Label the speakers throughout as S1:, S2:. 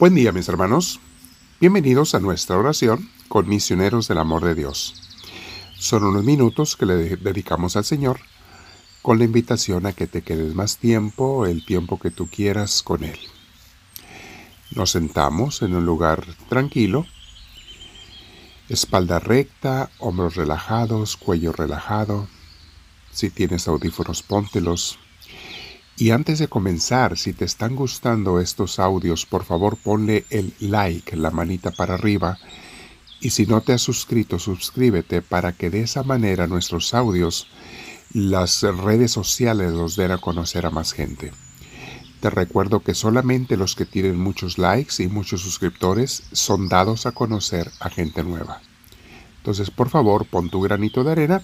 S1: Buen día mis hermanos. Bienvenidos a nuestra oración con misioneros del amor de Dios. Son unos minutos que le dedicamos al Señor con la invitación a que te quedes más tiempo, el tiempo que tú quieras con Él. Nos sentamos en un lugar tranquilo, espalda recta, hombros relajados, cuello relajado. Si tienes audífonos, póntelos y antes de comenzar, si te están gustando estos audios, por favor ponle el like, la manita para arriba. Y si no te has suscrito, suscríbete para que de esa manera nuestros audios, las redes sociales los den a conocer a más gente. Te recuerdo que solamente los que tienen muchos likes y muchos suscriptores son dados a conocer a gente nueva. Entonces, por favor, pon tu granito de arena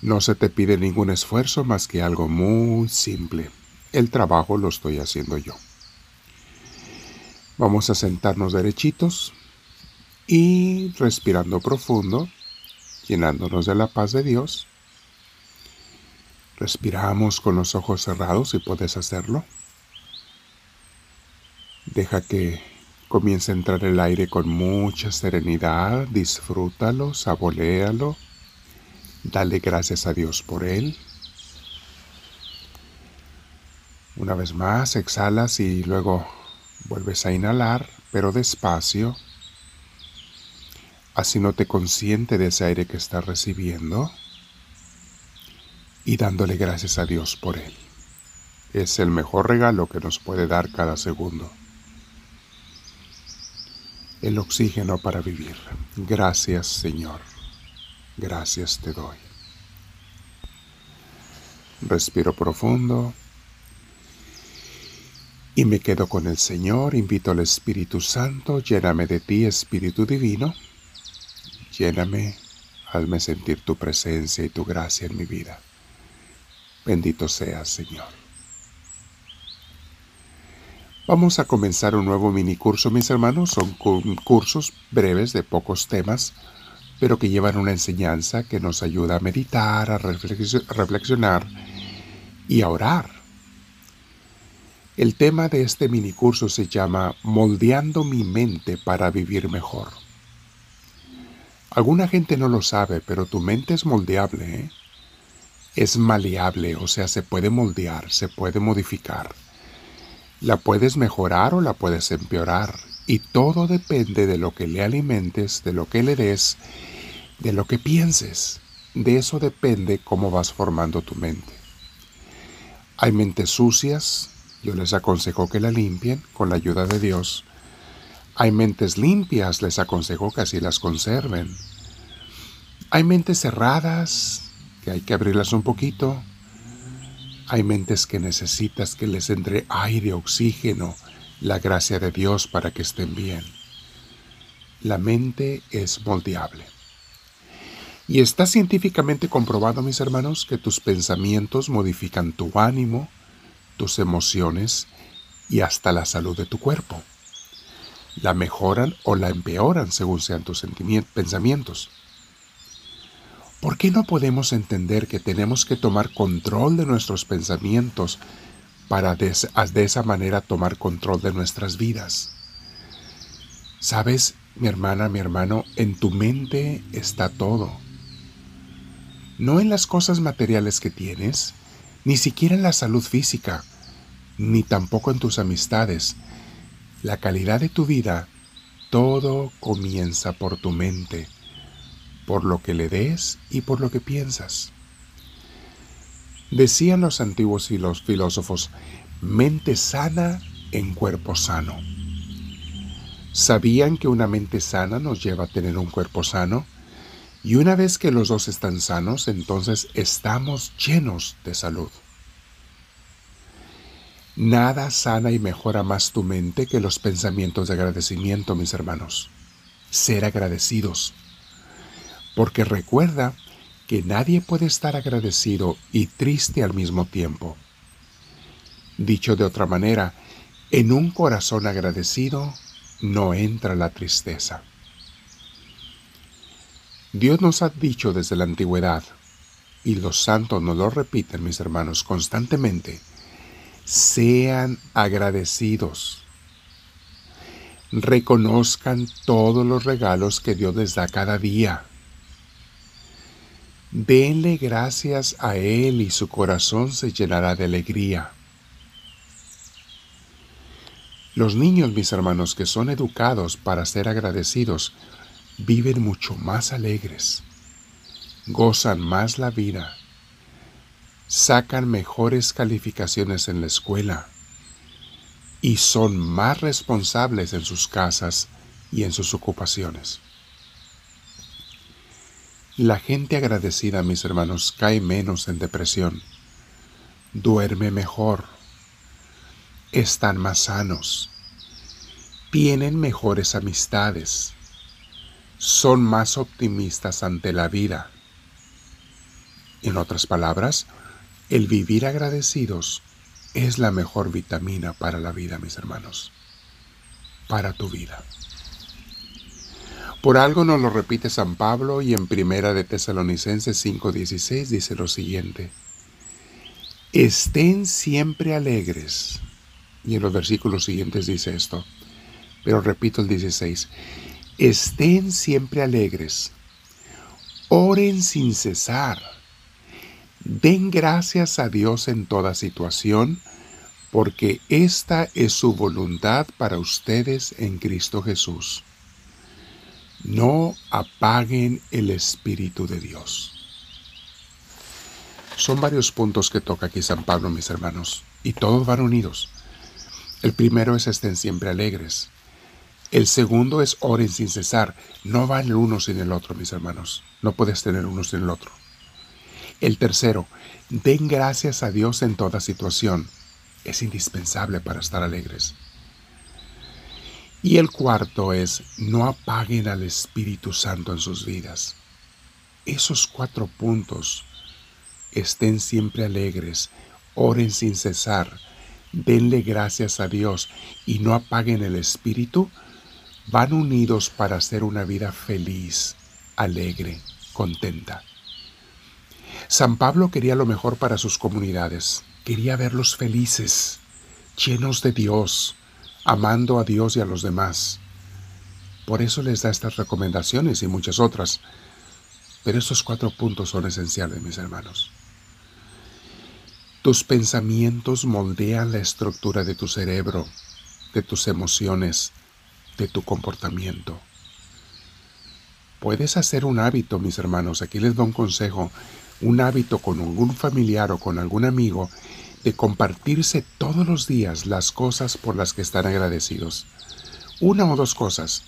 S1: no se te pide ningún esfuerzo más que algo muy simple. El trabajo lo estoy haciendo yo. Vamos a sentarnos derechitos y respirando profundo, llenándonos de la paz de Dios. Respiramos con los ojos cerrados si puedes hacerlo. Deja que comience a entrar el aire con mucha serenidad, disfrútalo, saborealo Dale gracias a Dios por él. Una vez más, exhalas y luego vuelves a inhalar, pero despacio. Así no te consciente de ese aire que estás recibiendo y dándole gracias a Dios por él. Es el mejor regalo que nos puede dar cada segundo. El oxígeno para vivir. Gracias Señor gracias te doy. Respiro profundo y me quedo con el Señor. Invito al Espíritu Santo, lléname de ti, Espíritu Divino. Lléname, hazme sentir tu presencia y tu gracia en mi vida. Bendito seas, Señor. Vamos a comenzar un nuevo mini curso, mis hermanos. Son cursos breves de pocos temas pero que llevan una enseñanza que nos ayuda a meditar, a reflexionar y a orar. El tema de este minicurso se llama Moldeando mi mente para vivir mejor. Alguna gente no lo sabe, pero tu mente es moldeable, ¿eh? es maleable, o sea, se puede moldear, se puede modificar. La puedes mejorar o la puedes empeorar, y todo depende de lo que le alimentes, de lo que le des de lo que pienses. De eso depende cómo vas formando tu mente. Hay mentes sucias, yo les aconsejo que la limpien con la ayuda de Dios. Hay mentes limpias, les aconsejo que así las conserven. Hay mentes cerradas, que hay que abrirlas un poquito. Hay mentes que necesitas que les entre aire, oxígeno, la gracia de Dios para que estén bien. La mente es moldeable. Y está científicamente comprobado, mis hermanos, que tus pensamientos modifican tu ánimo, tus emociones y hasta la salud de tu cuerpo. La mejoran o la empeoran según sean tus pensamientos. ¿Por qué no podemos entender que tenemos que tomar control de nuestros pensamientos para de esa manera tomar control de nuestras vidas? Sabes, mi hermana, mi hermano, en tu mente está todo no en las cosas materiales que tienes, ni siquiera en la salud física, ni tampoco en tus amistades. La calidad de tu vida, todo comienza por tu mente, por lo que le des y por lo que piensas. Decían los antiguos filósofos, mente sana en cuerpo sano. ¿Sabían que una mente sana nos lleva a tener un cuerpo sano? Y una vez que los dos están sanos, entonces estamos llenos de salud. Nada sana y mejora más tu mente que los pensamientos de agradecimiento, mis hermanos. Ser agradecidos. Porque recuerda que nadie puede estar agradecido y triste al mismo tiempo. Dicho de otra manera, en un corazón agradecido no entra la tristeza. Dios nos ha dicho desde la antigüedad, y los santos nos lo repiten, mis hermanos, constantemente, sean agradecidos. reconozcan todos los regalos que Dios les da cada día. Denle gracias a Él y su corazón se llenará de alegría. Los niños, mis hermanos, que son educados para ser agradecidos, viven mucho más alegres, gozan más la vida, sacan mejores calificaciones en la escuela y son más responsables en sus casas y en sus ocupaciones. La gente agradecida, mis hermanos, cae menos en depresión, duerme mejor, están más sanos, tienen mejores amistades, son más optimistas ante la vida. En otras palabras, el vivir agradecidos es la mejor vitamina para la vida, mis hermanos, para tu vida. Por algo nos lo repite San Pablo y en Primera de Tesalonicenses 5:16 dice lo siguiente: Estén siempre alegres. Y en los versículos siguientes dice esto, pero repito el 16, estén siempre alegres, oren sin cesar. Den gracias a Dios en toda situación, porque esta es su voluntad para ustedes en Cristo Jesús. No apaguen el Espíritu de Dios. Son varios puntos que toca aquí San Pablo, mis hermanos, y todos van unidos. El primero es estén siempre alegres. El segundo es oren sin cesar. No van el uno sin el otro, mis hermanos. No puedes tener uno sin el otro. El tercero, den gracias a Dios en toda situación. Es indispensable para estar alegres. Y el cuarto es, no apaguen al Espíritu Santo en sus vidas. Esos cuatro puntos, estén siempre alegres, oren sin cesar, denle gracias a Dios y no apaguen el Espíritu, van unidos para hacer una vida feliz, alegre, contenta. San Pablo quería lo mejor para sus comunidades, quería verlos felices, llenos de Dios, amando a Dios y a los demás. Por eso les da estas recomendaciones y muchas otras. Pero estos cuatro puntos son esenciales, mis hermanos. Tus pensamientos moldean la estructura de tu cerebro, de tus emociones, de tu comportamiento. Puedes hacer un hábito, mis hermanos. Aquí les doy un consejo un hábito con algún familiar o con algún amigo de compartirse todos los días las cosas por las que están agradecidos. Una o dos cosas.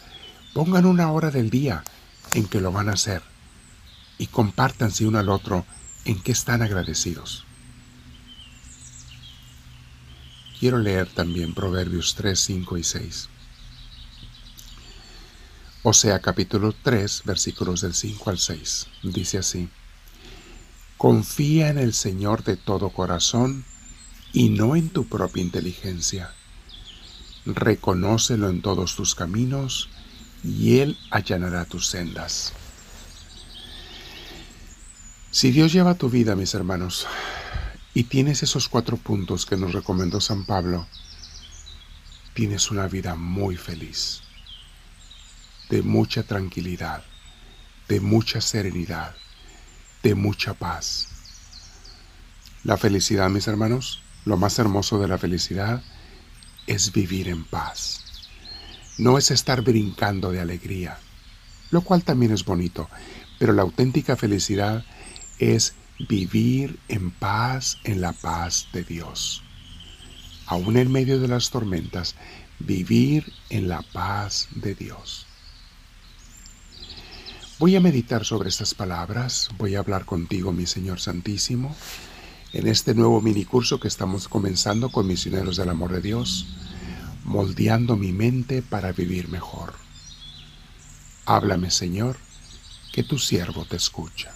S1: Pongan una hora del día en que lo van a hacer y compártanse uno al otro en qué están agradecidos. Quiero leer también Proverbios 3, 5 y 6. O sea, capítulo 3, versículos del 5 al 6. Dice así. Confía en el Señor de todo corazón y no en tu propia inteligencia. Reconócelo en todos tus caminos y Él allanará tus sendas. Si Dios lleva tu vida, mis hermanos, y tienes esos cuatro puntos que nos recomendó San Pablo, tienes una vida muy feliz, de mucha tranquilidad, de mucha serenidad de mucha paz. La felicidad, mis hermanos, lo más hermoso de la felicidad es vivir en paz. No es estar brincando de alegría, lo cual también es bonito, pero la auténtica felicidad es vivir en paz, en la paz de Dios. Aún en medio de las tormentas, vivir en la paz de Dios. Voy a meditar sobre estas palabras, voy a hablar contigo, mi Señor Santísimo, en este nuevo minicurso que estamos comenzando con Misioneros del Amor de Dios, moldeando mi mente para vivir mejor. Háblame, Señor, que tu siervo te escucha.